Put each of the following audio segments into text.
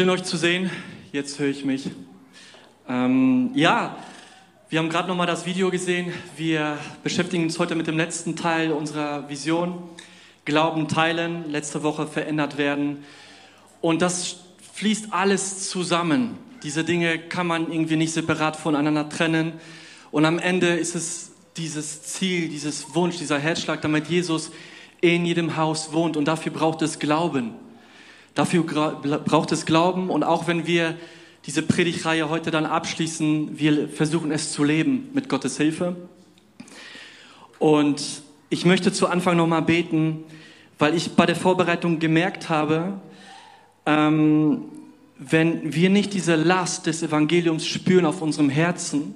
Schön euch zu sehen. Jetzt höre ich mich. Ähm, ja, wir haben gerade noch mal das Video gesehen. Wir beschäftigen uns heute mit dem letzten Teil unserer Vision. Glauben teilen, letzte Woche verändert werden. Und das fließt alles zusammen. Diese Dinge kann man irgendwie nicht separat voneinander trennen. Und am Ende ist es dieses Ziel, dieses Wunsch, dieser Herzschlag, damit Jesus in jedem Haus wohnt. Und dafür braucht es Glauben. Dafür braucht es Glauben und auch wenn wir diese Predigtreihe heute dann abschließen, wir versuchen es zu leben mit Gottes Hilfe. Und ich möchte zu Anfang nochmal beten, weil ich bei der Vorbereitung gemerkt habe, ähm, wenn wir nicht diese Last des Evangeliums spüren auf unserem Herzen,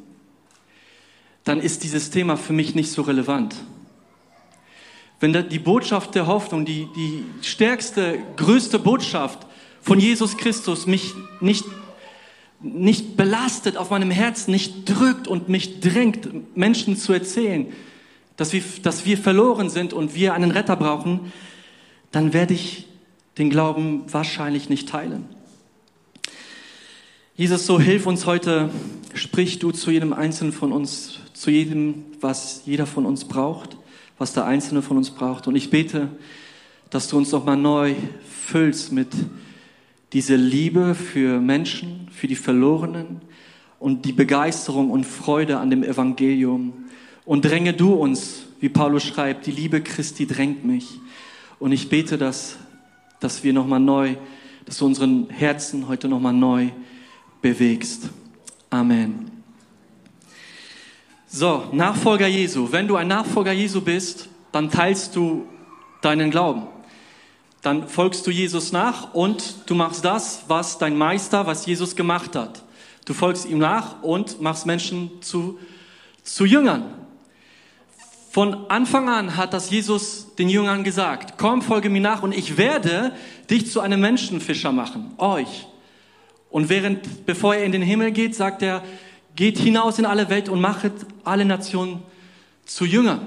dann ist dieses Thema für mich nicht so relevant. Wenn die Botschaft der Hoffnung, die, die stärkste, größte Botschaft von Jesus Christus mich nicht, nicht belastet auf meinem Herzen, nicht drückt und mich drängt, Menschen zu erzählen, dass wir, dass wir verloren sind und wir einen Retter brauchen, dann werde ich den Glauben wahrscheinlich nicht teilen. Jesus, so hilf uns heute, sprich du zu jedem Einzelnen von uns, zu jedem, was jeder von uns braucht was der Einzelne von uns braucht. Und ich bete, dass du uns nochmal neu füllst mit dieser Liebe für Menschen, für die Verlorenen und die Begeisterung und Freude an dem Evangelium. Und dränge du uns, wie Paulus schreibt, die Liebe Christi drängt mich. Und ich bete, dass, dass wir nochmal neu, dass du unseren Herzen heute nochmal neu bewegst. Amen. So, Nachfolger Jesu. Wenn du ein Nachfolger Jesu bist, dann teilst du deinen Glauben. Dann folgst du Jesus nach und du machst das, was dein Meister, was Jesus gemacht hat. Du folgst ihm nach und machst Menschen zu, zu Jüngern. Von Anfang an hat das Jesus den Jüngern gesagt, komm, folge mir nach und ich werde dich zu einem Menschenfischer machen, euch. Und während, bevor er in den Himmel geht, sagt er, Geht hinaus in alle Welt und machet alle Nationen zu Jüngern.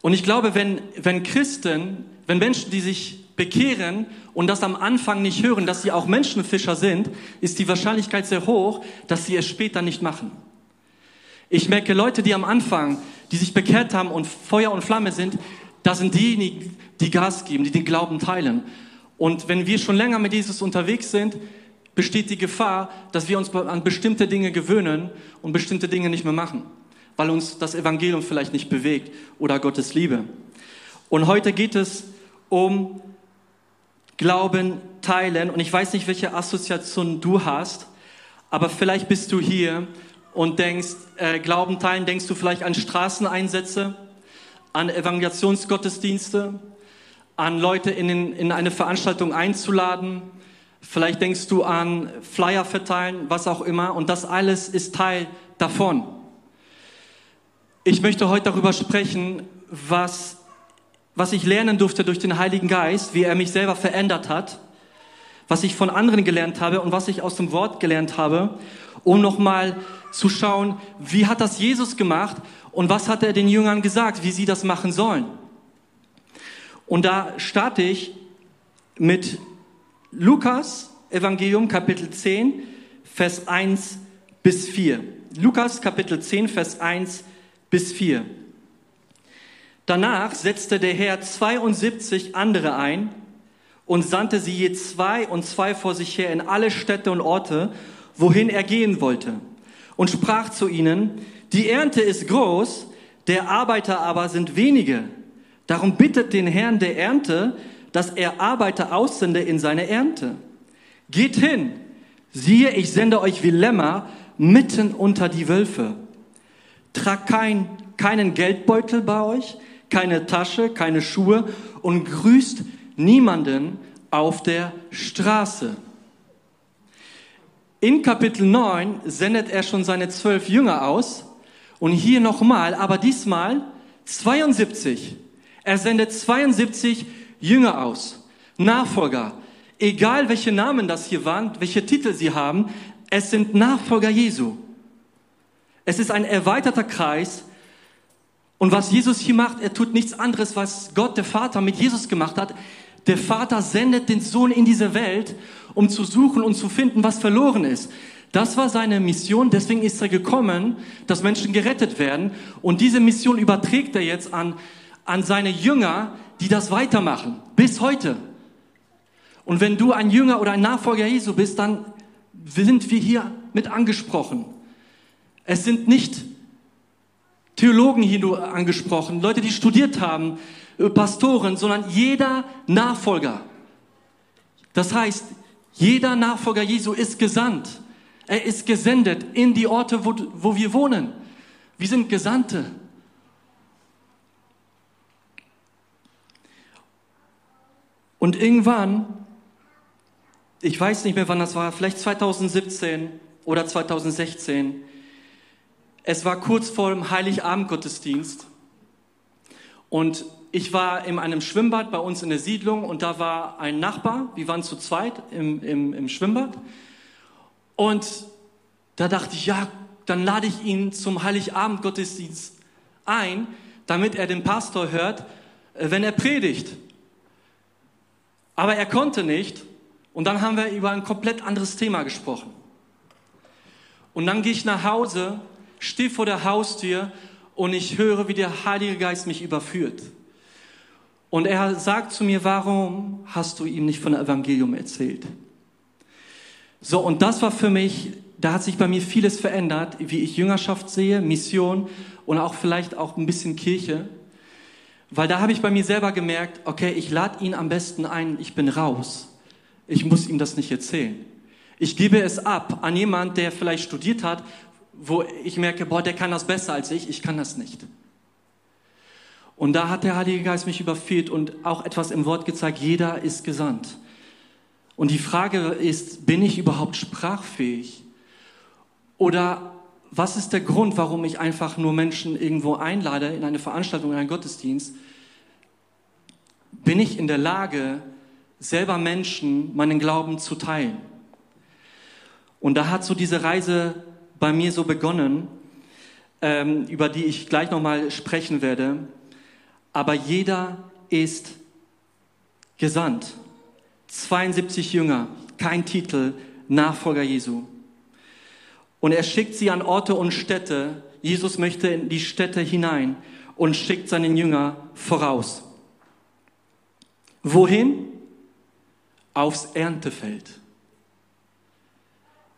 Und ich glaube, wenn, wenn Christen, wenn Menschen, die sich bekehren und das am Anfang nicht hören, dass sie auch Menschenfischer sind, ist die Wahrscheinlichkeit sehr hoch, dass sie es später nicht machen. Ich merke Leute, die am Anfang, die sich bekehrt haben und Feuer und Flamme sind, das sind diejenigen, die Gas geben, die den Glauben teilen. Und wenn wir schon länger mit Jesus unterwegs sind, besteht die Gefahr, dass wir uns an bestimmte Dinge gewöhnen und bestimmte Dinge nicht mehr machen, weil uns das Evangelium vielleicht nicht bewegt oder Gottes Liebe. Und heute geht es um Glauben teilen und ich weiß nicht, welche Assoziation du hast, aber vielleicht bist du hier und denkst, äh, Glauben teilen, denkst du vielleicht an Straßeneinsätze, an Evangelisationsgottesdienste, an Leute in, in eine Veranstaltung einzuladen, Vielleicht denkst du an Flyer verteilen, was auch immer. Und das alles ist Teil davon. Ich möchte heute darüber sprechen, was, was ich lernen durfte durch den Heiligen Geist, wie er mich selber verändert hat, was ich von anderen gelernt habe und was ich aus dem Wort gelernt habe, um nochmal zu schauen, wie hat das Jesus gemacht und was hat er den Jüngern gesagt, wie sie das machen sollen. Und da starte ich mit Lukas Evangelium Kapitel 10, Vers 1 bis 4. Lukas Kapitel 10, Vers 1 bis 4. Danach setzte der Herr 72 andere ein und sandte sie je zwei und zwei vor sich her in alle Städte und Orte, wohin er gehen wollte, und sprach zu ihnen, die Ernte ist groß, der Arbeiter aber sind wenige. Darum bittet den Herrn der Ernte, dass er Arbeiter aussende in seine Ernte. Geht hin, siehe, ich sende euch wie Lämmer mitten unter die Wölfe. Tragt kein, keinen Geldbeutel bei euch, keine Tasche, keine Schuhe und grüßt niemanden auf der Straße. In Kapitel 9 sendet er schon seine zwölf Jünger aus und hier nochmal, aber diesmal 72. Er sendet 72 Jünger aus, Nachfolger. Egal welche Namen das hier waren, welche Titel sie haben, es sind Nachfolger Jesu. Es ist ein erweiterter Kreis. Und was Jesus hier macht, er tut nichts anderes, was Gott, der Vater, mit Jesus gemacht hat. Der Vater sendet den Sohn in diese Welt um zu suchen und zu finden, was verloren ist. Das war seine Mission, deswegen ist er gekommen, dass Menschen gerettet werden. Und diese Mission überträgt er jetzt an, an seine Jünger, die das weitermachen, bis heute. Und wenn du ein Jünger oder ein Nachfolger Jesu bist, dann sind wir hier mit angesprochen. Es sind nicht Theologen hier angesprochen, Leute, die studiert haben, äh, Pastoren, sondern jeder Nachfolger. Das heißt, jeder Nachfolger Jesu ist gesandt. Er ist gesendet in die Orte, wo, wo wir wohnen. Wir sind Gesandte. Und irgendwann, ich weiß nicht mehr, wann das war, vielleicht 2017 oder 2016, es war kurz vor dem Heiligabend-Gottesdienst und ich war in einem Schwimmbad bei uns in der Siedlung und da war ein Nachbar, wir waren zu zweit im, im, im Schwimmbad und da dachte ich, ja, dann lade ich ihn zum Heiligabend-Gottesdienst ein, damit er den Pastor hört, äh, wenn er predigt. Aber er konnte nicht. Und dann haben wir über ein komplett anderes Thema gesprochen. Und dann gehe ich nach Hause, stehe vor der Haustür und ich höre, wie der Heilige Geist mich überführt. Und er sagt zu mir, warum hast du ihm nicht von Evangelium erzählt? So, und das war für mich, da hat sich bei mir vieles verändert, wie ich Jüngerschaft sehe, Mission und auch vielleicht auch ein bisschen Kirche. Weil da habe ich bei mir selber gemerkt, okay, ich lade ihn am besten ein, ich bin raus. Ich muss ihm das nicht erzählen. Ich gebe es ab an jemand, der vielleicht studiert hat, wo ich merke, boah, der kann das besser als ich, ich kann das nicht. Und da hat der Heilige Geist mich überführt und auch etwas im Wort gezeigt, jeder ist gesandt. Und die Frage ist, bin ich überhaupt sprachfähig? Oder was ist der Grund, warum ich einfach nur Menschen irgendwo einlade in eine Veranstaltung, in einen Gottesdienst? Bin ich in der Lage, selber Menschen meinen Glauben zu teilen? Und da hat so diese Reise bei mir so begonnen, ähm, über die ich gleich nochmal sprechen werde. Aber jeder ist gesandt. 72 Jünger, kein Titel, Nachfolger Jesu. Und er schickt sie an Orte und Städte. Jesus möchte in die Städte hinein und schickt seinen Jünger voraus. Wohin? Aufs Erntefeld.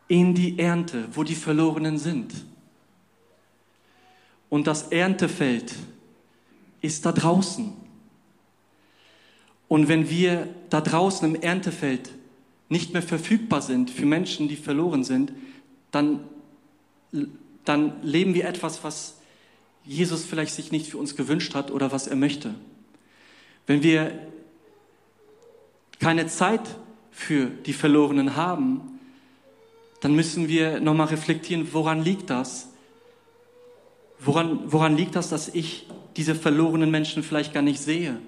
In die Ernte, wo die Verlorenen sind. Und das Erntefeld ist da draußen. Und wenn wir da draußen im Erntefeld nicht mehr verfügbar sind für Menschen, die verloren sind, dann, dann leben wir etwas, was Jesus vielleicht sich nicht für uns gewünscht hat oder was er möchte. Wenn wir keine Zeit für die Verlorenen haben, dann müssen wir nochmal reflektieren, woran liegt das? Woran, woran liegt das, dass ich diese verlorenen Menschen vielleicht gar nicht sehe?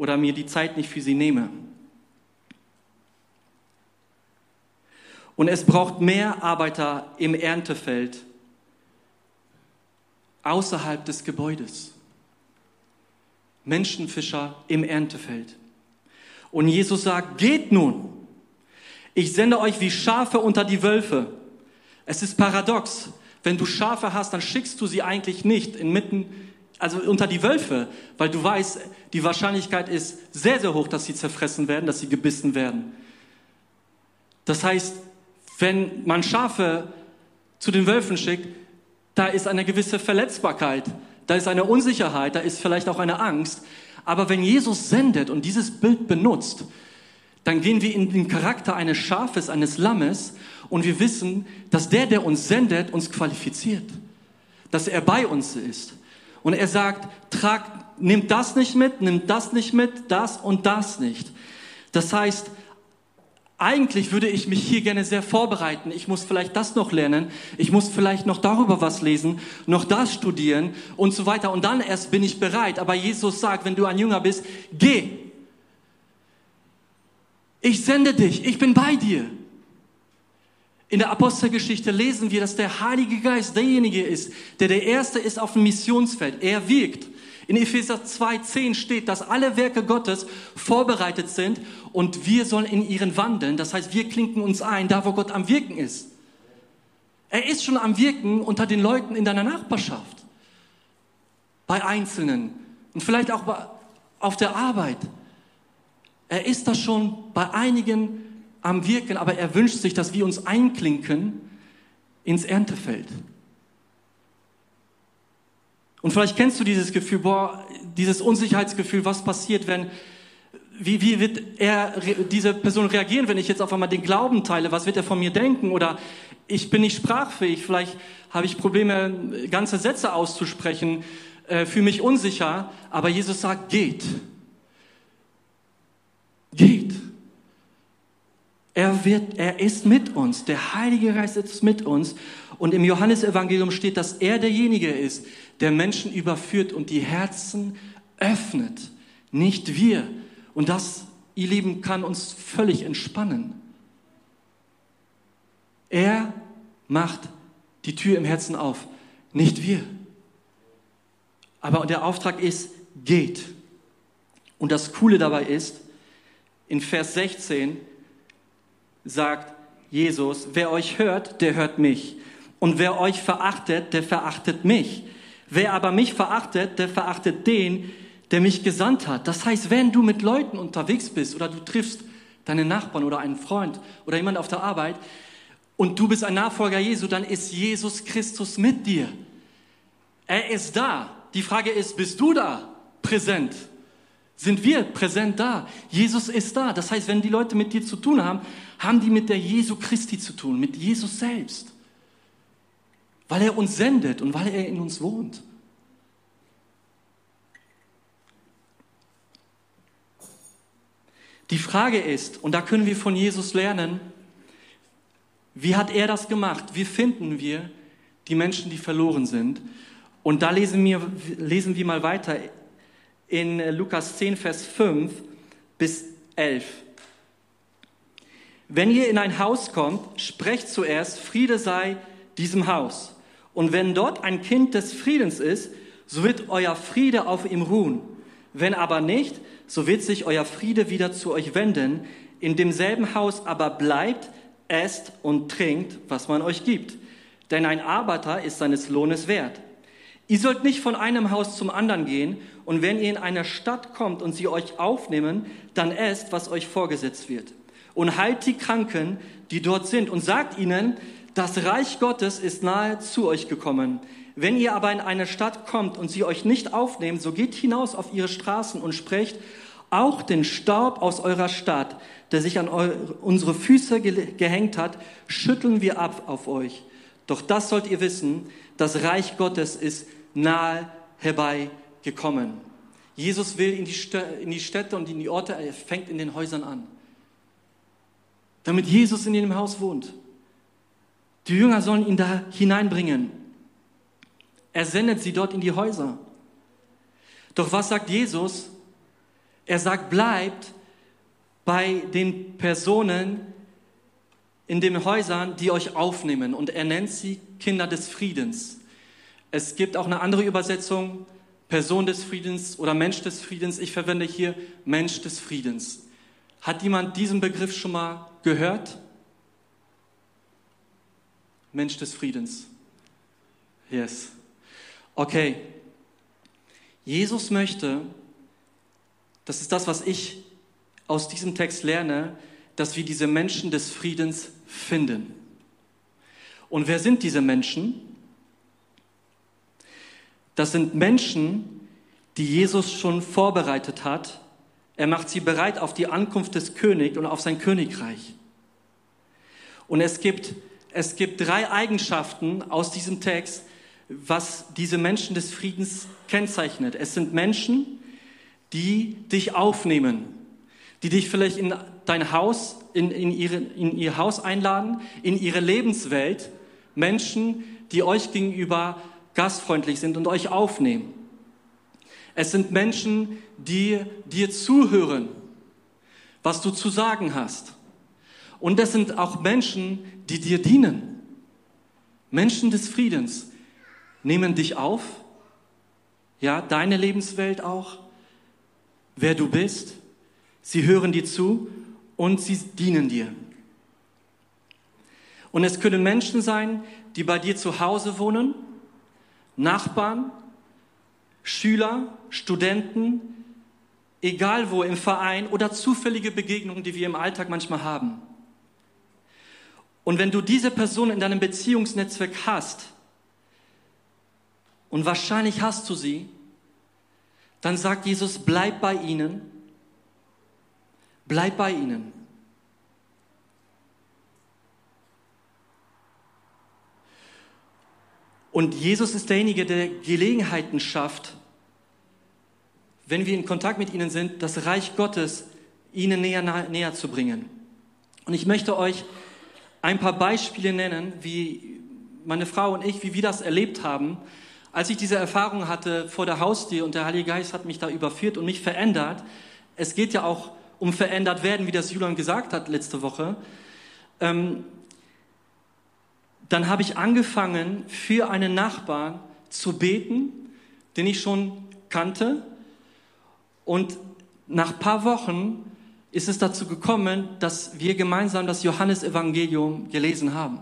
oder mir die Zeit nicht für sie nehme. Und es braucht mehr Arbeiter im Erntefeld außerhalb des Gebäudes. Menschenfischer im Erntefeld. Und Jesus sagt, geht nun. Ich sende euch wie Schafe unter die Wölfe. Es ist paradox. Wenn du Schafe hast, dann schickst du sie eigentlich nicht inmitten also unter die Wölfe, weil du weißt, die Wahrscheinlichkeit ist sehr, sehr hoch, dass sie zerfressen werden, dass sie gebissen werden. Das heißt, wenn man Schafe zu den Wölfen schickt, da ist eine gewisse Verletzbarkeit, da ist eine Unsicherheit, da ist vielleicht auch eine Angst. Aber wenn Jesus sendet und dieses Bild benutzt, dann gehen wir in den Charakter eines Schafes, eines Lammes und wir wissen, dass der, der uns sendet, uns qualifiziert, dass er bei uns ist. Und er sagt, trag, nimm das nicht mit, nimm das nicht mit, das und das nicht. Das heißt, eigentlich würde ich mich hier gerne sehr vorbereiten. Ich muss vielleicht das noch lernen. Ich muss vielleicht noch darüber was lesen, noch das studieren und so weiter. Und dann erst bin ich bereit. Aber Jesus sagt, wenn du ein Jünger bist, geh. Ich sende dich. Ich bin bei dir. In der Apostelgeschichte lesen wir, dass der Heilige Geist derjenige ist, der der Erste ist auf dem Missionsfeld. Er wirkt. In Epheser 2,10 steht, dass alle Werke Gottes vorbereitet sind und wir sollen in ihren wandeln. Das heißt, wir klinken uns ein, da wo Gott am Wirken ist. Er ist schon am Wirken unter den Leuten in deiner Nachbarschaft, bei Einzelnen und vielleicht auch auf der Arbeit. Er ist da schon bei einigen am Wirken, aber er wünscht sich, dass wir uns einklinken ins Erntefeld. Und vielleicht kennst du dieses Gefühl, boah, dieses Unsicherheitsgefühl, was passiert, wenn, wie, wie wird er, diese Person reagieren, wenn ich jetzt auf einmal den Glauben teile? Was wird er von mir denken? Oder ich bin nicht sprachfähig, vielleicht habe ich Probleme, ganze Sätze auszusprechen, äh, fühle mich unsicher, aber Jesus sagt, geht. Geht. Er wird, er ist mit uns. Der Heilige Geist ist mit uns. Und im Johannesevangelium steht, dass er derjenige ist, der Menschen überführt und die Herzen öffnet. Nicht wir. Und das, ihr Lieben, kann uns völlig entspannen. Er macht die Tür im Herzen auf, nicht wir. Aber der Auftrag ist, geht. Und das Coole dabei ist, in Vers 16 sagt Jesus, wer euch hört, der hört mich. Und wer euch verachtet, der verachtet mich. Wer aber mich verachtet, der verachtet den, der mich gesandt hat. Das heißt, wenn du mit Leuten unterwegs bist oder du triffst deinen Nachbarn oder einen Freund oder jemand auf der Arbeit und du bist ein Nachfolger Jesu, dann ist Jesus Christus mit dir. Er ist da. Die Frage ist, bist du da präsent? Sind wir präsent da? Jesus ist da. Das heißt, wenn die Leute mit dir zu tun haben, haben die mit der Jesu Christi zu tun, mit Jesus selbst. Weil er uns sendet und weil er in uns wohnt. Die Frage ist, und da können wir von Jesus lernen, wie hat er das gemacht? Wie finden wir die Menschen, die verloren sind? Und da lesen wir, lesen wir mal weiter in Lukas 10, Vers 5 bis 11. Wenn ihr in ein Haus kommt, sprecht zuerst, Friede sei diesem Haus. Und wenn dort ein Kind des Friedens ist, so wird euer Friede auf ihm ruhen. Wenn aber nicht, so wird sich euer Friede wieder zu euch wenden. In demselben Haus aber bleibt, esst und trinkt, was man euch gibt. Denn ein Arbeiter ist seines Lohnes wert. Ihr sollt nicht von einem Haus zum anderen gehen, und wenn ihr in eine Stadt kommt und sie euch aufnehmen, dann esst, was euch vorgesetzt wird und heilt die Kranken, die dort sind und sagt ihnen, das Reich Gottes ist nahe zu euch gekommen. Wenn ihr aber in eine Stadt kommt und sie euch nicht aufnehmen, so geht hinaus auf ihre Straßen und sprecht, auch den Staub aus eurer Stadt, der sich an unsere Füße gehängt hat, schütteln wir ab auf euch. Doch das sollt ihr wissen, das Reich Gottes ist nahe herbeigekommen. Jesus will in die, Städte und in die Orte, er fängt in den Häusern an damit Jesus in ihrem Haus wohnt. Die Jünger sollen ihn da hineinbringen. Er sendet sie dort in die Häuser. Doch was sagt Jesus? Er sagt, bleibt bei den Personen in den Häusern, die euch aufnehmen. Und er nennt sie Kinder des Friedens. Es gibt auch eine andere Übersetzung, Person des Friedens oder Mensch des Friedens. Ich verwende hier Mensch des Friedens. Hat jemand diesen Begriff schon mal gehört? Mensch des Friedens. Yes. Okay. Jesus möchte, das ist das, was ich aus diesem Text lerne, dass wir diese Menschen des Friedens finden. Und wer sind diese Menschen? Das sind Menschen, die Jesus schon vorbereitet hat er macht sie bereit auf die Ankunft des Königs und auf sein Königreich. Und es gibt, es gibt drei Eigenschaften aus diesem Text, was diese Menschen des Friedens kennzeichnet. Es sind Menschen, die dich aufnehmen, die dich vielleicht in dein Haus, in, in, ihre, in ihr Haus einladen, in ihre Lebenswelt. Menschen, die euch gegenüber gastfreundlich sind und euch aufnehmen. Es sind Menschen, die dir zuhören, was du zu sagen hast. Und es sind auch Menschen, die dir dienen. Menschen des Friedens nehmen dich auf, ja, deine Lebenswelt auch, wer du bist. Sie hören dir zu und sie dienen dir. Und es können Menschen sein, die bei dir zu Hause wohnen, Nachbarn, Schüler, Studenten, egal wo im Verein oder zufällige Begegnungen, die wir im Alltag manchmal haben. Und wenn du diese Person in deinem Beziehungsnetzwerk hast, und wahrscheinlich hast du sie, dann sagt Jesus, bleib bei ihnen, bleib bei ihnen. Und Jesus ist derjenige, der Gelegenheiten schafft, wenn wir in Kontakt mit ihnen sind, das Reich Gottes ihnen näher, näher zu bringen. Und ich möchte euch ein paar Beispiele nennen, wie meine Frau und ich, wie wir das erlebt haben, als ich diese Erfahrung hatte vor der Haustür und der Heilige Geist hat mich da überführt und mich verändert. Es geht ja auch um verändert werden, wie das Julian gesagt hat letzte Woche. Ähm, dann habe ich angefangen, für einen Nachbarn zu beten, den ich schon kannte. Und nach paar Wochen ist es dazu gekommen, dass wir gemeinsam das Johannesevangelium gelesen haben.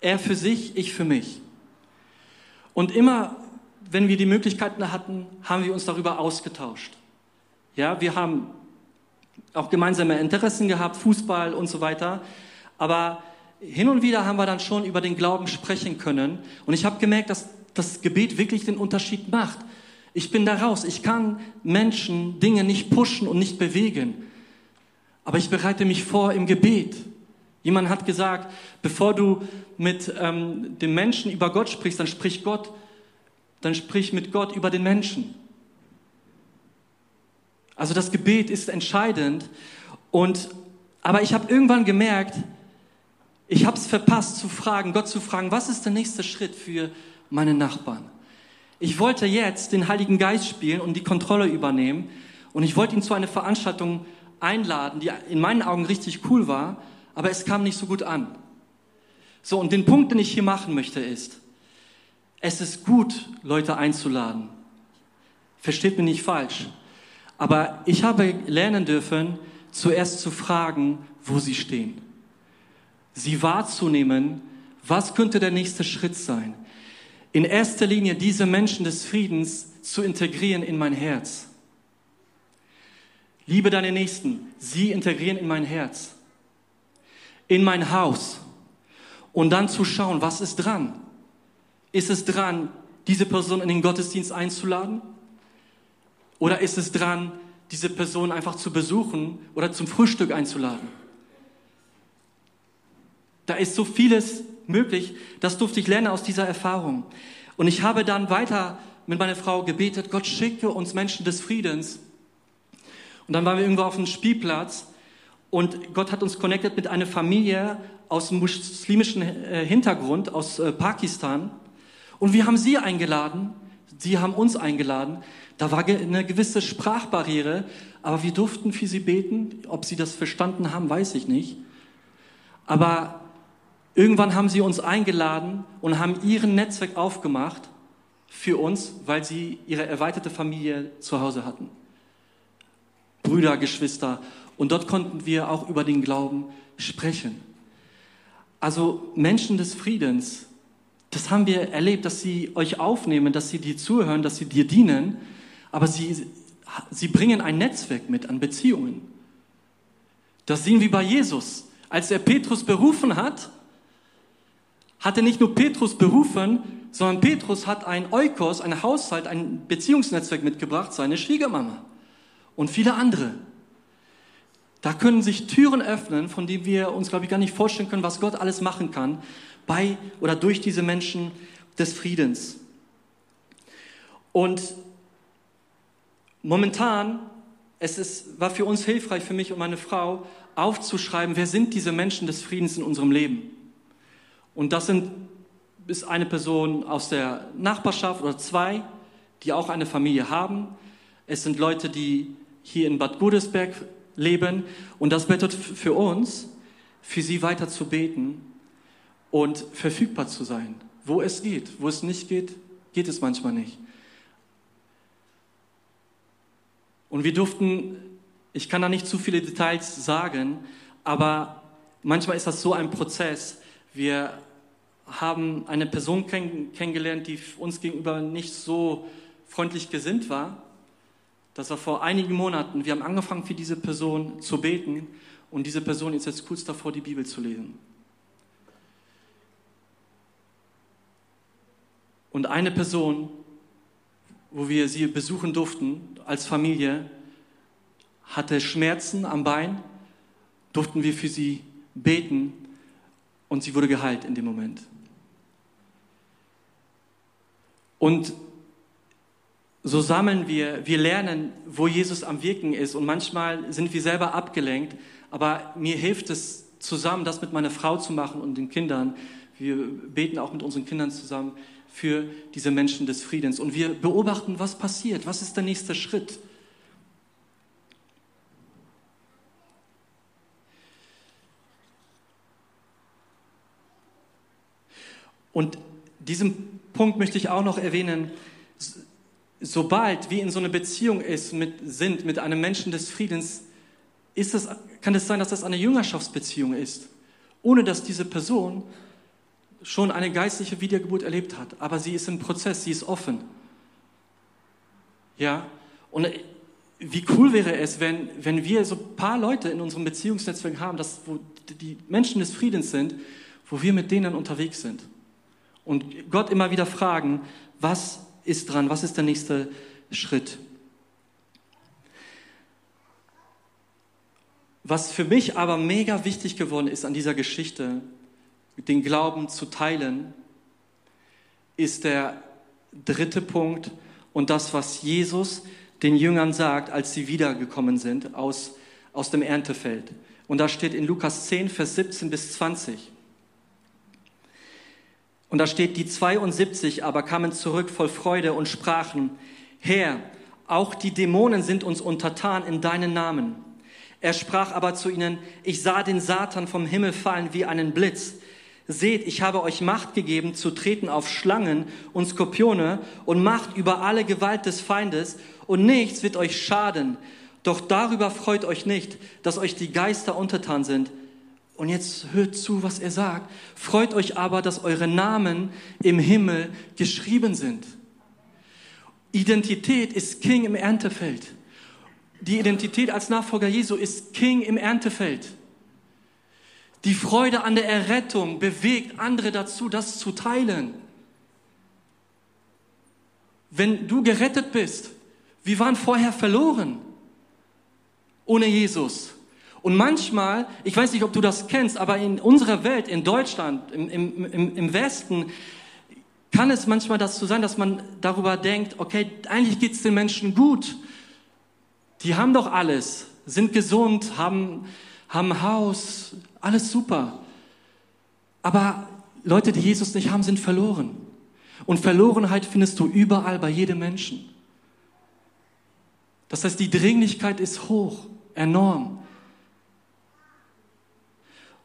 Er für sich, ich für mich. Und immer, wenn wir die Möglichkeiten hatten, haben wir uns darüber ausgetauscht. Ja, wir haben auch gemeinsame Interessen gehabt, Fußball und so weiter. Aber hin und wieder haben wir dann schon über den Glauben sprechen können. Und ich habe gemerkt, dass das Gebet wirklich den Unterschied macht. Ich bin da raus. Ich kann Menschen Dinge nicht pushen und nicht bewegen. Aber ich bereite mich vor im Gebet. Jemand hat gesagt, bevor du mit ähm, dem Menschen über Gott sprichst, dann sprich Gott, dann sprich mit Gott über den Menschen. Also das Gebet ist entscheidend. Und aber ich habe irgendwann gemerkt, ich habe es verpasst zu fragen, Gott zu fragen, was ist der nächste Schritt für meine Nachbarn? Ich wollte jetzt den Heiligen Geist spielen und die Kontrolle übernehmen und ich wollte ihn zu einer Veranstaltung einladen, die in meinen Augen richtig cool war, aber es kam nicht so gut an. So, und den Punkt, den ich hier machen möchte, ist, es ist gut, Leute einzuladen. Versteht mich nicht falsch. Aber ich habe lernen dürfen, zuerst zu fragen, wo sie stehen. Sie wahrzunehmen, was könnte der nächste Schritt sein. In erster Linie diese Menschen des Friedens zu integrieren in mein Herz. Liebe deine Nächsten, sie integrieren in mein Herz, in mein Haus und dann zu schauen, was ist dran? Ist es dran, diese Person in den Gottesdienst einzuladen? Oder ist es dran, diese Person einfach zu besuchen oder zum Frühstück einzuladen? Da ist so vieles möglich, das durfte ich lernen aus dieser Erfahrung. Und ich habe dann weiter mit meiner Frau gebetet, Gott schicke uns Menschen des Friedens, und dann waren wir irgendwo auf einem Spielplatz und Gott hat uns connected mit einer Familie aus muslimischen äh, Hintergrund, aus äh, Pakistan. Und wir haben sie eingeladen, sie haben uns eingeladen. Da war eine gewisse Sprachbarriere, aber wir durften für sie beten. Ob sie das verstanden haben, weiß ich nicht. Aber irgendwann haben sie uns eingeladen und haben ihren Netzwerk aufgemacht für uns, weil sie ihre erweiterte Familie zu Hause hatten. Brüder, Geschwister. Und dort konnten wir auch über den Glauben sprechen. Also Menschen des Friedens, das haben wir erlebt, dass sie euch aufnehmen, dass sie dir zuhören, dass sie dir dienen, aber sie, sie bringen ein Netzwerk mit an Beziehungen. Das sehen wir bei Jesus. Als er Petrus berufen hat, hat er nicht nur Petrus berufen, sondern Petrus hat ein Eukos, ein Haushalt, ein Beziehungsnetzwerk mitgebracht, seine Schwiegermama und viele andere. Da können sich Türen öffnen, von denen wir uns, glaube ich, gar nicht vorstellen können, was Gott alles machen kann bei oder durch diese Menschen des Friedens. Und momentan, es ist, war für uns hilfreich, für mich und meine Frau, aufzuschreiben, wer sind diese Menschen des Friedens in unserem Leben. Und das sind, ist eine Person aus der Nachbarschaft oder zwei, die auch eine Familie haben. Es sind Leute, die hier in Bad Godesberg leben. Und das bedeutet für uns, für sie weiter zu beten und verfügbar zu sein. Wo es geht, wo es nicht geht, geht es manchmal nicht. Und wir durften, ich kann da nicht zu viele Details sagen, aber manchmal ist das so ein Prozess. Wir haben eine Person kenn kennengelernt, die uns gegenüber nicht so freundlich gesinnt war. Das war vor einigen Monaten. Wir haben angefangen für diese Person zu beten und diese Person ist jetzt kurz davor, die Bibel zu lesen. Und eine Person, wo wir sie besuchen durften als Familie, hatte Schmerzen am Bein, durften wir für sie beten und sie wurde geheilt in dem Moment. Und so sammeln wir, wir lernen, wo Jesus am Wirken ist und manchmal sind wir selber abgelenkt, aber mir hilft es zusammen, das mit meiner Frau zu machen und den Kindern. Wir beten auch mit unseren Kindern zusammen für diese Menschen des Friedens und wir beobachten, was passiert, was ist der nächste Schritt. Und diesen Punkt möchte ich auch noch erwähnen. Sobald wir in so einer Beziehung ist, mit, sind mit einem Menschen des Friedens, ist es, kann es sein, dass das eine Jüngerschaftsbeziehung ist, ohne dass diese Person schon eine geistliche Wiedergeburt erlebt hat. Aber sie ist im Prozess, sie ist offen. Ja, und wie cool wäre es, wenn, wenn wir so ein paar Leute in unserem Beziehungsnetzwerk haben, dass, wo die Menschen des Friedens sind, wo wir mit denen unterwegs sind. Und Gott immer wieder fragen, was ist dran, was ist der nächste Schritt? Was für mich aber mega wichtig geworden ist an dieser Geschichte, den Glauben zu teilen, ist der dritte Punkt und das, was Jesus den Jüngern sagt, als sie wiedergekommen sind aus, aus dem Erntefeld. Und da steht in Lukas 10, Vers 17 bis 20. Und da steht, die 72 aber kamen zurück voll Freude und sprachen, Herr, auch die Dämonen sind uns untertan in deinen Namen. Er sprach aber zu ihnen, ich sah den Satan vom Himmel fallen wie einen Blitz. Seht, ich habe euch Macht gegeben, zu treten auf Schlangen und Skorpione und Macht über alle Gewalt des Feindes, und nichts wird euch schaden. Doch darüber freut euch nicht, dass euch die Geister untertan sind, und jetzt hört zu, was er sagt. Freut euch aber, dass eure Namen im Himmel geschrieben sind. Identität ist King im Erntefeld. Die Identität als Nachfolger Jesu ist King im Erntefeld. Die Freude an der Errettung bewegt andere dazu, das zu teilen. Wenn du gerettet bist, wir waren vorher verloren ohne Jesus. Und manchmal, ich weiß nicht, ob du das kennst, aber in unserer Welt, in Deutschland, im, im, im Westen, kann es manchmal das so sein, dass man darüber denkt, okay, eigentlich geht es den Menschen gut. Die haben doch alles, sind gesund, haben, haben Haus, alles super. Aber Leute, die Jesus nicht haben, sind verloren. Und Verlorenheit findest du überall bei jedem Menschen. Das heißt, die Dringlichkeit ist hoch, enorm.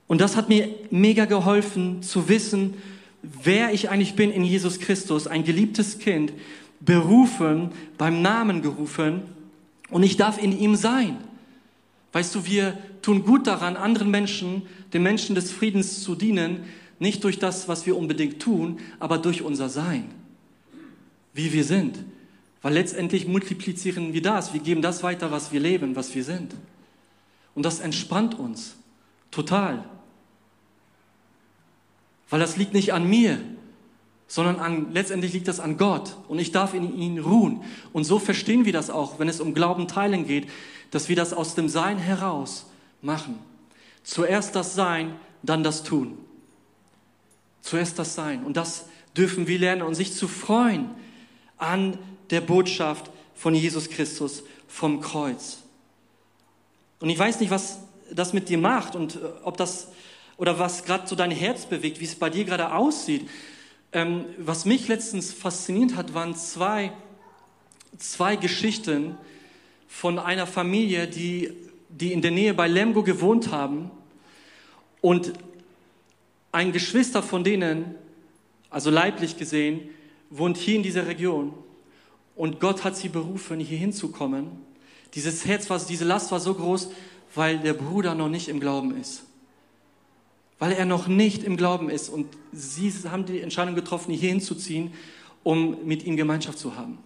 Und das hat mir mega geholfen zu wissen, wer ich eigentlich bin in Jesus Christus, ein geliebtes Kind, berufen, beim Namen gerufen und ich darf in ihm sein. Weißt du, wir tun gut daran, anderen Menschen, den Menschen des Friedens zu dienen, nicht durch das, was wir unbedingt tun, aber durch unser Sein, wie wir sind. Weil letztendlich multiplizieren wir das, wir geben das weiter, was wir leben, was wir sind. Und das entspannt uns total. Weil das liegt nicht an mir, sondern an, letztendlich liegt das an Gott und ich darf in ihn ruhen. Und so verstehen wir das auch, wenn es um Glauben teilen geht, dass wir das aus dem Sein heraus machen. Zuerst das Sein, dann das Tun. Zuerst das Sein. Und das dürfen wir lernen und sich zu freuen an der Botschaft von Jesus Christus vom Kreuz. Und ich weiß nicht, was das mit dir macht und äh, ob das oder was gerade so dein Herz bewegt, wie es bei dir gerade aussieht. Ähm, was mich letztens fasziniert hat, waren zwei, zwei Geschichten von einer Familie, die, die in der Nähe bei Lemgo gewohnt haben. Und ein Geschwister von denen, also leiblich gesehen, wohnt hier in dieser Region. Und Gott hat sie berufen, hier hinzukommen. Dieses Herz war, diese Last war so groß, weil der Bruder noch nicht im Glauben ist. Weil er noch nicht im Glauben ist. Und sie haben die Entscheidung getroffen, hier hinzuziehen, um mit ihm Gemeinschaft zu haben.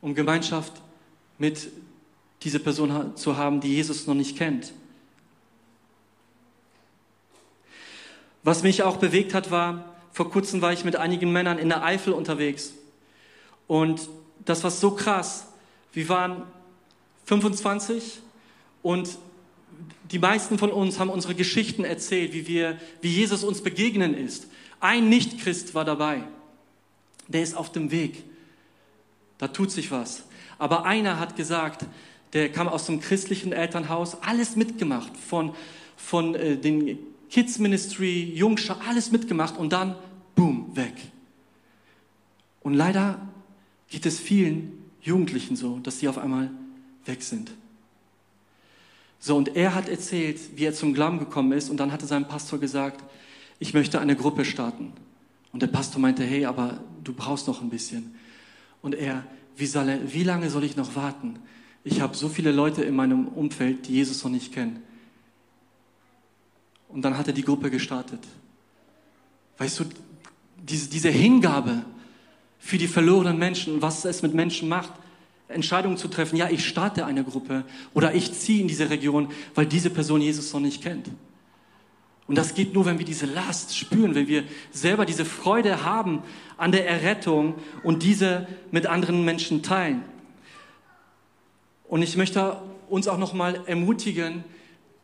Um Gemeinschaft mit dieser Person zu haben, die Jesus noch nicht kennt. Was mich auch bewegt hat, war, vor kurzem war ich mit einigen Männern in der Eifel unterwegs. Und das war so krass. Wir waren 25 und die meisten von uns haben unsere Geschichten erzählt, wie wir, wie Jesus uns begegnen ist. Ein Nichtchrist war dabei. Der ist auf dem Weg. Da tut sich was. Aber einer hat gesagt, der kam aus dem christlichen Elternhaus, alles mitgemacht, von, von äh, den Kids Ministry, Jungschar, alles mitgemacht und dann, boom, weg. Und leider geht es vielen Jugendlichen so, dass sie auf einmal weg sind. So, und er hat erzählt, wie er zum Glauben gekommen ist und dann hatte sein Pastor gesagt, ich möchte eine Gruppe starten. Und der Pastor meinte, hey, aber du brauchst noch ein bisschen. Und er, wie, er, wie lange soll ich noch warten? Ich habe so viele Leute in meinem Umfeld, die Jesus noch nicht kennen. Und dann hat er die Gruppe gestartet. Weißt du, diese, diese Hingabe für die verlorenen Menschen, was es mit Menschen macht, Entscheidungen zu treffen, ja, ich starte eine Gruppe oder ich ziehe in diese Region, weil diese Person Jesus noch nicht kennt. Und das geht nur, wenn wir diese Last spüren, wenn wir selber diese Freude haben an der Errettung und diese mit anderen Menschen teilen. Und ich möchte uns auch nochmal ermutigen,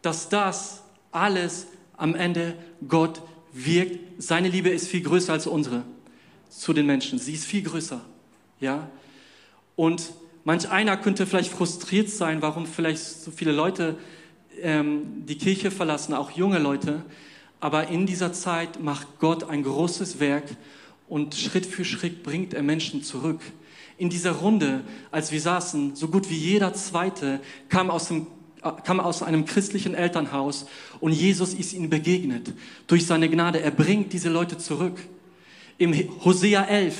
dass das alles am Ende Gott wirkt. Seine Liebe ist viel größer als unsere zu den Menschen. Sie ist viel größer. Ja? Und manch einer könnte vielleicht frustriert sein, warum vielleicht so viele Leute ähm, die Kirche verlassen, auch junge Leute. Aber in dieser Zeit macht Gott ein großes Werk und Schritt für Schritt bringt er Menschen zurück. In dieser Runde, als wir saßen, so gut wie jeder Zweite kam aus dem kam aus einem christlichen Elternhaus und Jesus ist ihnen begegnet. Durch seine Gnade, er bringt diese Leute zurück. Im Hosea 11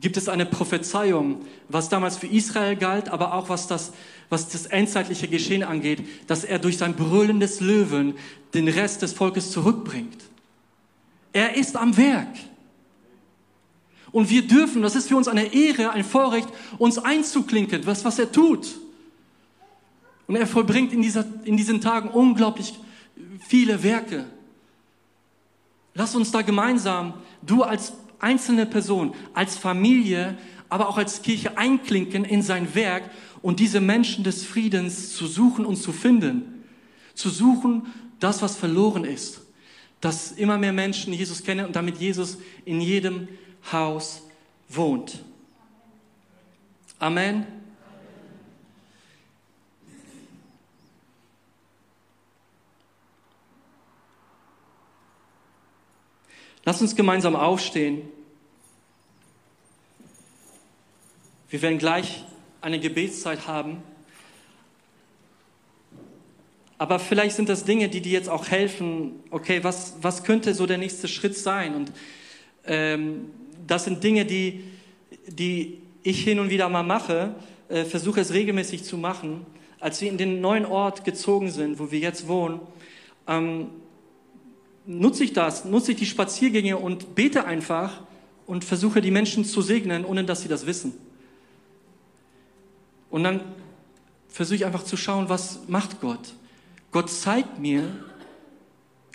gibt es eine Prophezeiung, was damals für Israel galt, aber auch was das, was das endzeitliche Geschehen angeht, dass er durch sein brüllendes Löwen den Rest des Volkes zurückbringt. Er ist am Werk. Und wir dürfen, das ist für uns eine Ehre, ein Vorrecht, uns einzuklinken, was, was er tut. Und er vollbringt in, dieser, in diesen Tagen unglaublich viele Werke. Lass uns da gemeinsam, du als einzelne Person, als Familie, aber auch als Kirche einklinken in sein Werk und diese Menschen des Friedens zu suchen und zu finden. Zu suchen, das, was verloren ist. Dass immer mehr Menschen Jesus kennen und damit Jesus in jedem Haus wohnt. Amen. Lass uns gemeinsam aufstehen. Wir werden gleich eine Gebetszeit haben. Aber vielleicht sind das Dinge, die dir jetzt auch helfen, okay, was, was könnte so der nächste Schritt sein? Und ähm, das sind Dinge, die, die ich hin und wieder mal mache, äh, versuche es regelmäßig zu machen. Als wir in den neuen Ort gezogen sind, wo wir jetzt wohnen, ähm, nutze ich das, nutze ich die Spaziergänge und bete einfach und versuche die Menschen zu segnen, ohne dass sie das wissen. Und dann versuche ich einfach zu schauen, was macht Gott. Gott zeigt mir,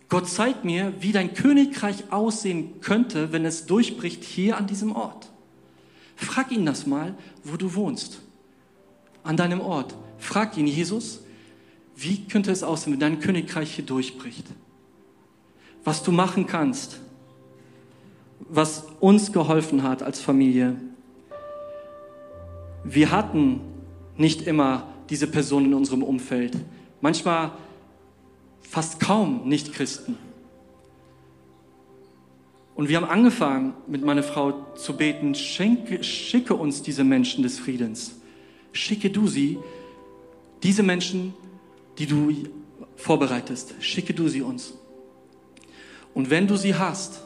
Gott zeigt mir, wie dein Königreich aussehen könnte, wenn es durchbricht hier an diesem Ort. Frag ihn das mal, wo du wohnst. An deinem Ort. Frag ihn, Jesus, wie könnte es aussehen, wenn dein Königreich hier durchbricht? Was du machen kannst, was uns geholfen hat als Familie. Wir hatten nicht immer diese Person in unserem Umfeld. Manchmal fast kaum Nichtchristen. Und wir haben angefangen, mit meiner Frau zu beten, schenke, schicke uns diese Menschen des Friedens. Schicke du sie, diese Menschen, die du vorbereitest, schicke du sie uns. Und wenn du sie hast,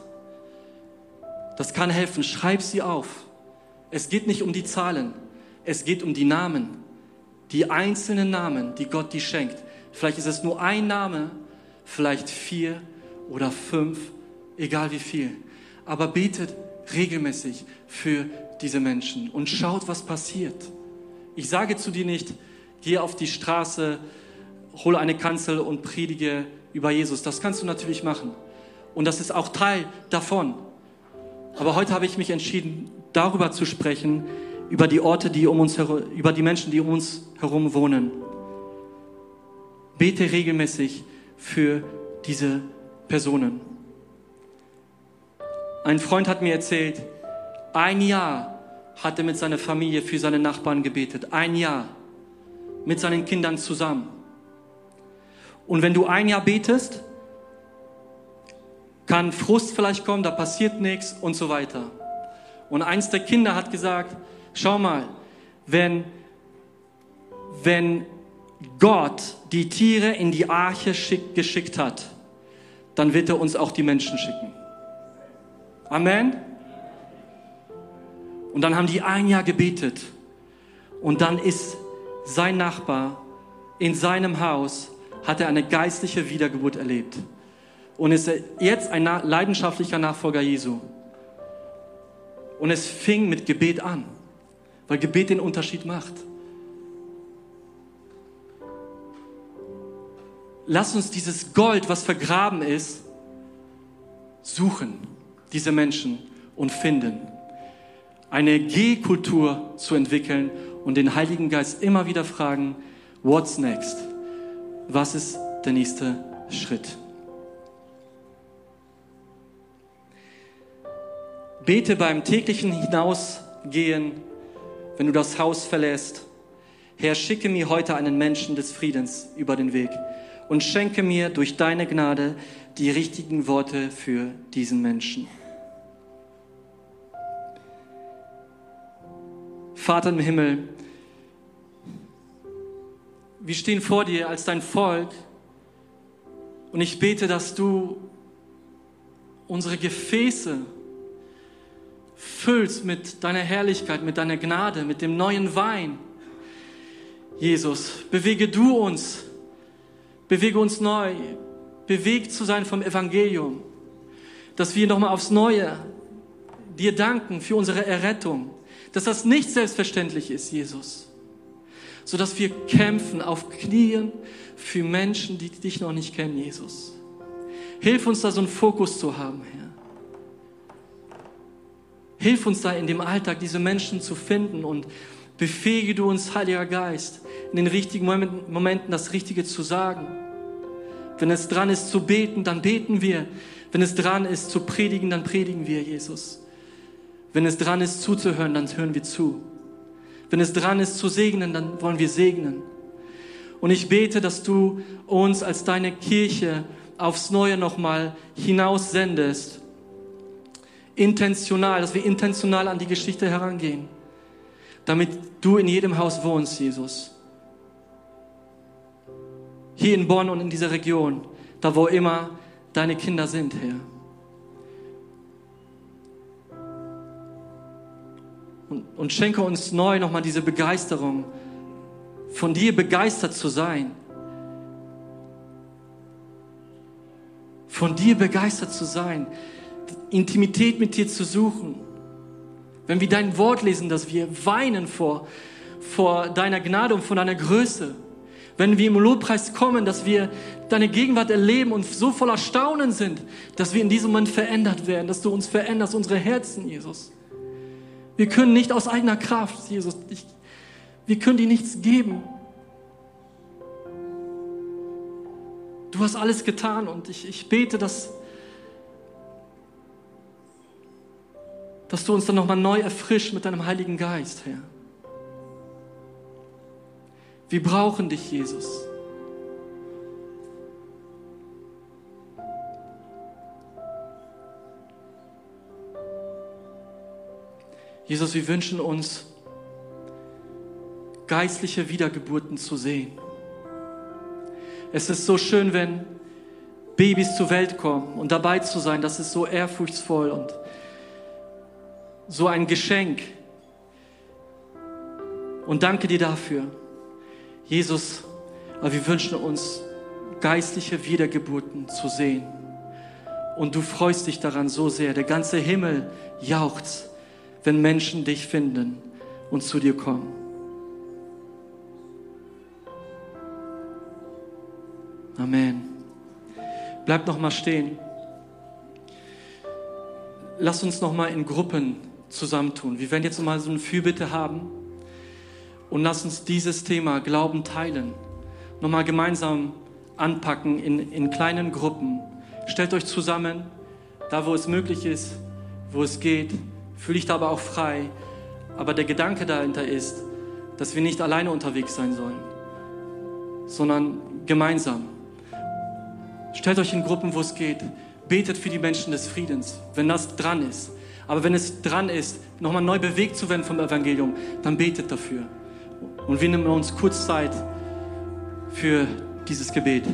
das kann helfen, schreib sie auf. Es geht nicht um die Zahlen, es geht um die Namen. die einzelnen Namen, die Gott dir schenkt. Vielleicht ist es nur ein Name, vielleicht vier oder fünf, egal wie viel. Aber betet regelmäßig für diese Menschen und schaut, was passiert. Ich sage zu dir nicht, geh auf die Straße, hole eine Kanzel und predige über Jesus. Das kannst du natürlich machen. Und das ist auch Teil davon. Aber heute habe ich mich entschieden, darüber zu sprechen, über die Orte, die um uns herum, über die Menschen, die um uns herum wohnen. Bete regelmäßig für diese Personen. Ein Freund hat mir erzählt, ein Jahr hat er mit seiner Familie für seine Nachbarn gebetet. Ein Jahr. Mit seinen Kindern zusammen. Und wenn du ein Jahr betest, kann Frust vielleicht kommen, da passiert nichts und so weiter. Und eins der Kinder hat gesagt, schau mal, wenn, wenn Gott die Tiere in die Arche schick, geschickt hat, dann wird er uns auch die Menschen schicken. Amen. Und dann haben die ein Jahr gebetet. Und dann ist sein Nachbar in seinem Haus, hat er eine geistliche Wiedergeburt erlebt. Und ist jetzt ein leidenschaftlicher Nachfolger Jesu. Und es fing mit Gebet an, weil Gebet den Unterschied macht. Lass uns dieses Gold, was vergraben ist, suchen, diese Menschen und finden. Eine G-Kultur zu entwickeln und den Heiligen Geist immer wieder fragen, what's next? Was ist der nächste Schritt? Bete beim täglichen Hinausgehen, wenn du das Haus verlässt. Herr, schicke mir heute einen Menschen des Friedens über den Weg und schenke mir durch deine Gnade die richtigen Worte für diesen Menschen. Vater im Himmel, wir stehen vor dir als dein Volk und ich bete, dass du unsere Gefäße füllst mit deiner Herrlichkeit, mit deiner Gnade, mit dem neuen Wein. Jesus, bewege du uns, bewege uns neu, bewegt zu sein vom Evangelium, dass wir nochmal aufs Neue dir danken für unsere Errettung, dass das nicht selbstverständlich ist, Jesus, sodass wir kämpfen auf Knien für Menschen, die dich noch nicht kennen, Jesus. Hilf uns da so einen Fokus zu haben, Herr. Hilf uns da in dem Alltag, diese Menschen zu finden und befähige du uns, Heiliger Geist, in den richtigen Momenten das Richtige zu sagen. Wenn es dran ist zu beten, dann beten wir. Wenn es dran ist zu predigen, dann predigen wir, Jesus. Wenn es dran ist zuzuhören, dann hören wir zu. Wenn es dran ist zu segnen, dann wollen wir segnen. Und ich bete, dass du uns als deine Kirche aufs Neue nochmal hinaus sendest intentional, dass wir intentional an die Geschichte herangehen, damit du in jedem Haus wohnst, Jesus. Hier in Bonn und in dieser Region, da wo immer deine Kinder sind, Herr. Und, und schenke uns neu nochmal diese Begeisterung, von dir begeistert zu sein. Von dir begeistert zu sein. Intimität mit dir zu suchen. Wenn wir dein Wort lesen, dass wir weinen vor, vor deiner Gnade und vor deiner Größe. Wenn wir im Lobpreis kommen, dass wir deine Gegenwart erleben und so voller Staunen sind, dass wir in diesem Moment verändert werden, dass du uns veränderst, unsere Herzen, Jesus. Wir können nicht aus eigener Kraft, Jesus, ich, wir können dir nichts geben. Du hast alles getan und ich, ich bete, dass dass du uns dann nochmal neu erfrischt mit deinem Heiligen Geist, Herr. Wir brauchen dich, Jesus. Jesus, wir wünschen uns geistliche Wiedergeburten zu sehen. Es ist so schön, wenn Babys zur Welt kommen und dabei zu sein, das ist so ehrfurchtsvoll und so ein Geschenk. Und danke dir dafür. Jesus, wir wünschen uns geistliche Wiedergeburten zu sehen. Und du freust dich daran so sehr. Der ganze Himmel jauchzt, wenn Menschen dich finden und zu dir kommen. Amen. Bleib noch mal stehen. Lass uns noch mal in Gruppen zusammentun. Wir werden jetzt noch mal so eine Fürbitte haben und lass uns dieses Thema Glauben teilen. Noch mal gemeinsam anpacken in, in kleinen Gruppen. Stellt euch zusammen, da wo es möglich ist, wo es geht. Fühle ich da aber auch frei. Aber der Gedanke dahinter ist, dass wir nicht alleine unterwegs sein sollen, sondern gemeinsam. Stellt euch in Gruppen, wo es geht. Betet für die Menschen des Friedens, wenn das dran ist. Aber wenn es dran ist, nochmal neu bewegt zu werden vom Evangelium, dann betet dafür. Und wir nehmen uns kurz Zeit für dieses Gebet.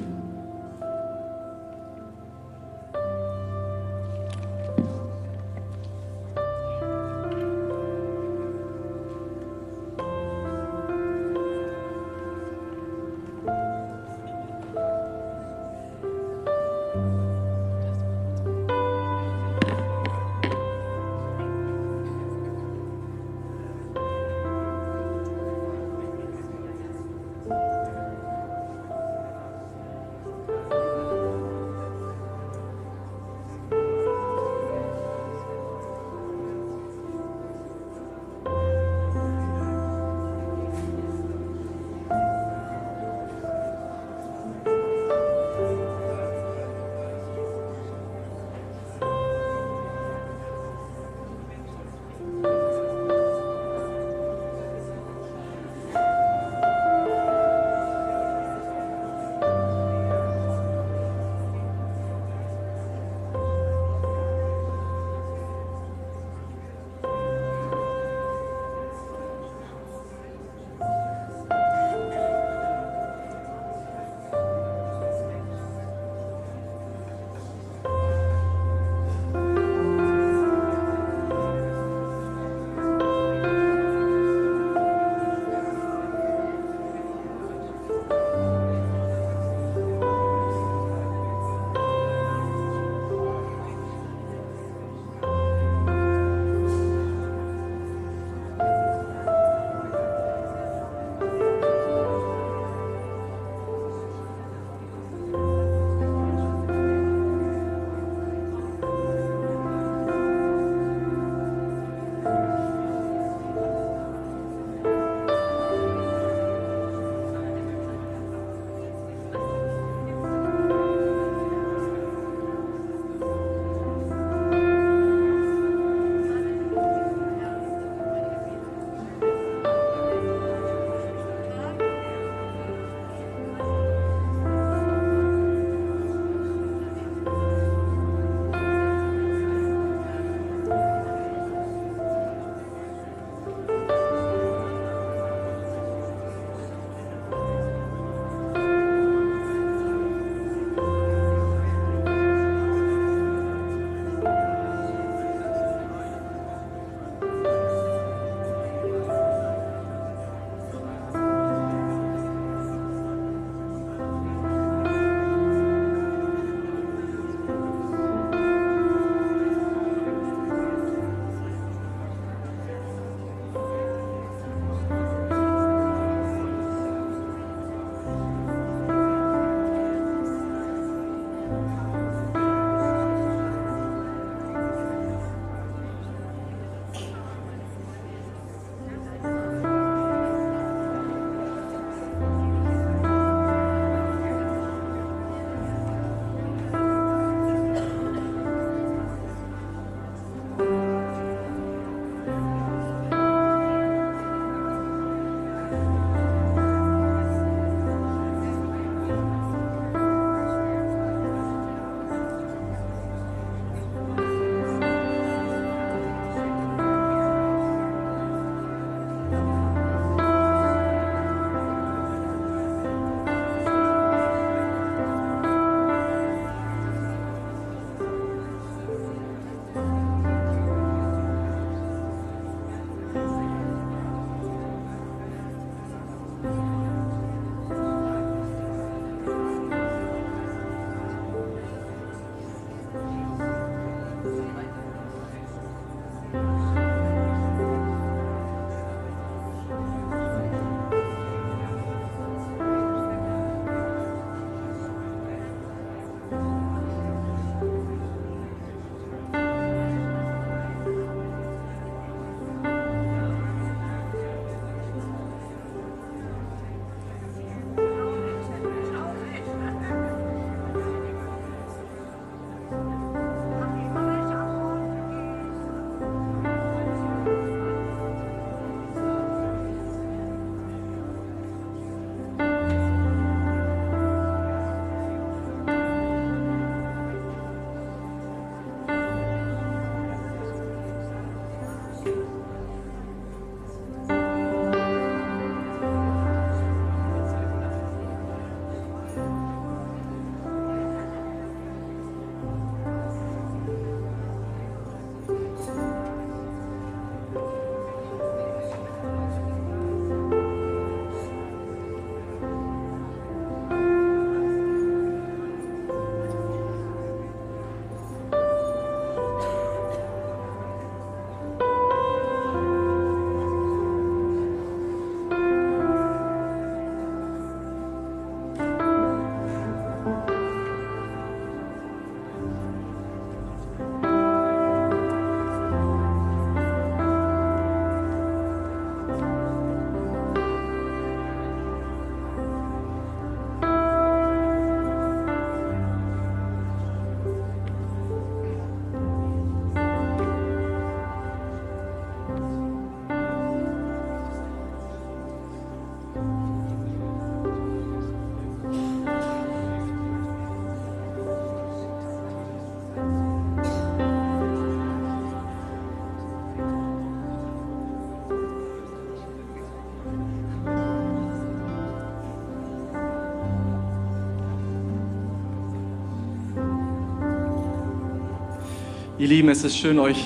Ihr Lieben, es ist schön, euch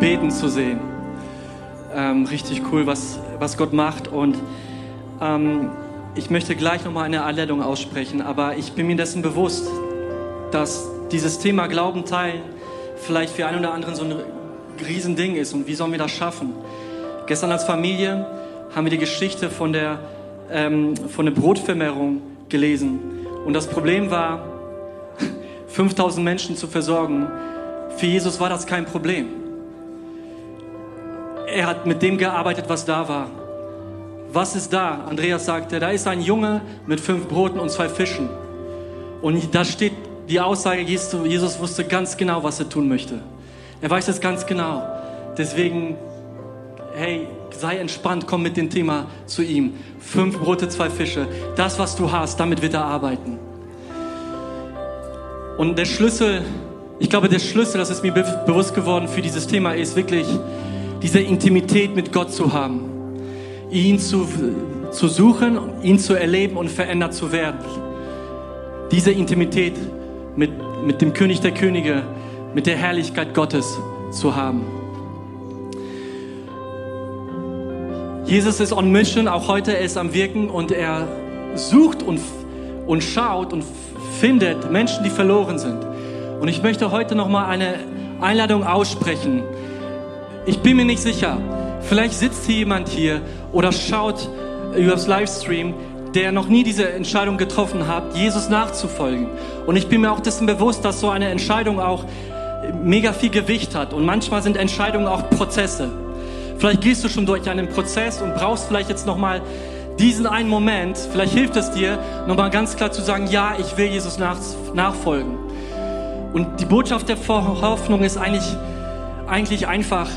beten zu sehen. Ähm, richtig cool, was, was Gott macht. Und ähm, ich möchte gleich nochmal eine Einladung aussprechen, aber ich bin mir dessen bewusst, dass dieses Thema Glauben teilen vielleicht für einen oder anderen so ein Riesending ist. Und wie sollen wir das schaffen? Gestern als Familie haben wir die Geschichte von der, ähm, von der Brotvermehrung gelesen. Und das Problem war, 5000 Menschen zu versorgen für Jesus war das kein Problem. Er hat mit dem gearbeitet, was da war. Was ist da? Andreas sagte, da ist ein Junge mit fünf Broten und zwei Fischen. Und da steht die Aussage, Jesus wusste ganz genau, was er tun möchte. Er weiß es ganz genau. Deswegen, hey, sei entspannt, komm mit dem Thema zu ihm. Fünf Brote, zwei Fische. Das, was du hast, damit wird er arbeiten. Und der Schlüssel ich glaube, der Schlüssel, das ist mir bewusst geworden für dieses Thema, ist wirklich diese Intimität mit Gott zu haben. Ihn zu, zu suchen, ihn zu erleben und verändert zu werden. Diese Intimität mit, mit dem König der Könige, mit der Herrlichkeit Gottes zu haben. Jesus ist on mission, auch heute er ist am Wirken und er sucht und, und schaut und findet Menschen, die verloren sind. Und ich möchte heute noch mal eine Einladung aussprechen. Ich bin mir nicht sicher. Vielleicht sitzt hier jemand hier oder schaut über das Livestream, der noch nie diese Entscheidung getroffen hat, Jesus nachzufolgen. Und ich bin mir auch dessen bewusst, dass so eine Entscheidung auch mega viel Gewicht hat. Und manchmal sind Entscheidungen auch Prozesse. Vielleicht gehst du schon durch einen Prozess und brauchst vielleicht jetzt noch mal diesen einen Moment. Vielleicht hilft es dir, noch mal ganz klar zu sagen: Ja, ich will Jesus nach, nachfolgen. Und die Botschaft der Hoffnung ist eigentlich, eigentlich einfach.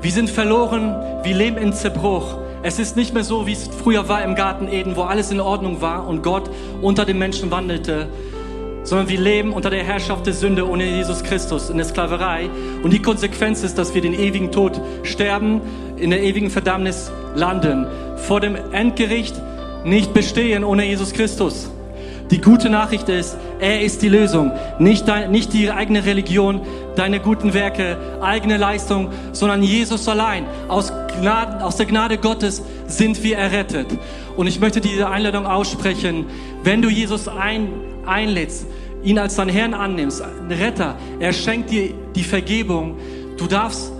Wir sind verloren, wir leben in Zerbruch. Es ist nicht mehr so, wie es früher war im Garten Eden, wo alles in Ordnung war und Gott unter den Menschen wandelte, sondern wir leben unter der Herrschaft der Sünde ohne Jesus Christus in der Sklaverei. Und die Konsequenz ist, dass wir den ewigen Tod sterben, in der ewigen Verdammnis landen, vor dem Endgericht nicht bestehen ohne Jesus Christus. Die gute Nachricht ist, er ist die Lösung. Nicht, dein, nicht die eigene Religion, deine guten Werke, eigene Leistung, sondern Jesus allein. Aus, Gnade, aus der Gnade Gottes sind wir errettet. Und ich möchte diese Einladung aussprechen. Wenn du Jesus ein, einlädst, ihn als deinen Herrn annimmst, Retter, er schenkt dir die Vergebung. Du darfst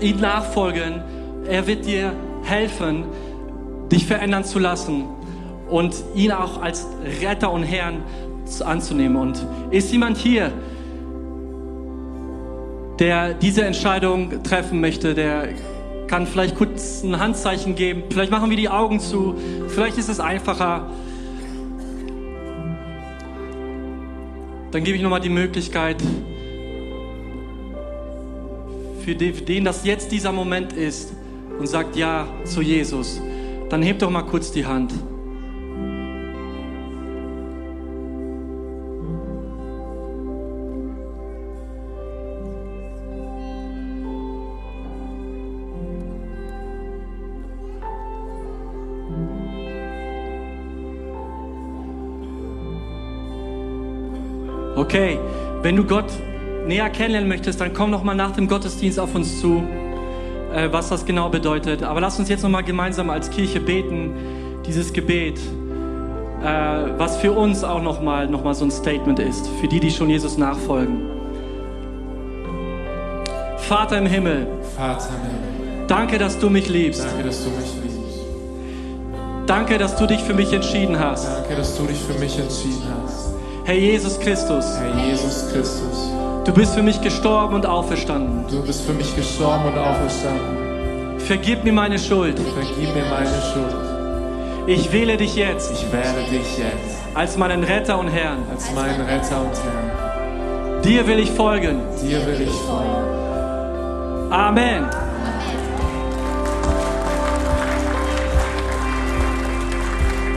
ihm nachfolgen. Er wird dir helfen, dich verändern zu lassen und ihn auch als Retter und Herrn anzunehmen. Und ist jemand hier, der diese Entscheidung treffen möchte, der kann vielleicht kurz ein Handzeichen geben. Vielleicht machen wir die Augen zu. Vielleicht ist es einfacher. Dann gebe ich nochmal die Möglichkeit, für den das jetzt dieser Moment ist und sagt Ja zu Jesus. Dann hebt doch mal kurz die Hand. Okay, wenn du Gott näher kennenlernen möchtest, dann komm noch mal nach dem Gottesdienst auf uns zu, äh, was das genau bedeutet. Aber lass uns jetzt noch mal gemeinsam als Kirche beten, dieses Gebet, äh, was für uns auch noch mal, noch mal so ein Statement ist, für die, die schon Jesus nachfolgen. Vater im Himmel, Vater im Himmel, danke, dass du mich liebst. danke, dass du mich liebst. Danke, dass du dich für mich entschieden hast. Danke, dass du dich für mich entschieden hast. Herr Jesus Christus, Herr Jesus Christus, du bist für mich gestorben und auferstanden. du bist für mich gestorben und auferstanden. Vergib mir meine Schuld. Vergib mir meine Schuld. Ich wähle dich jetzt Ich wähle dich jetzt als meinen Retter und Herrn. als meinen Retter und Herrn. Dir will ich folgen. Dir will ich folgen. Amen.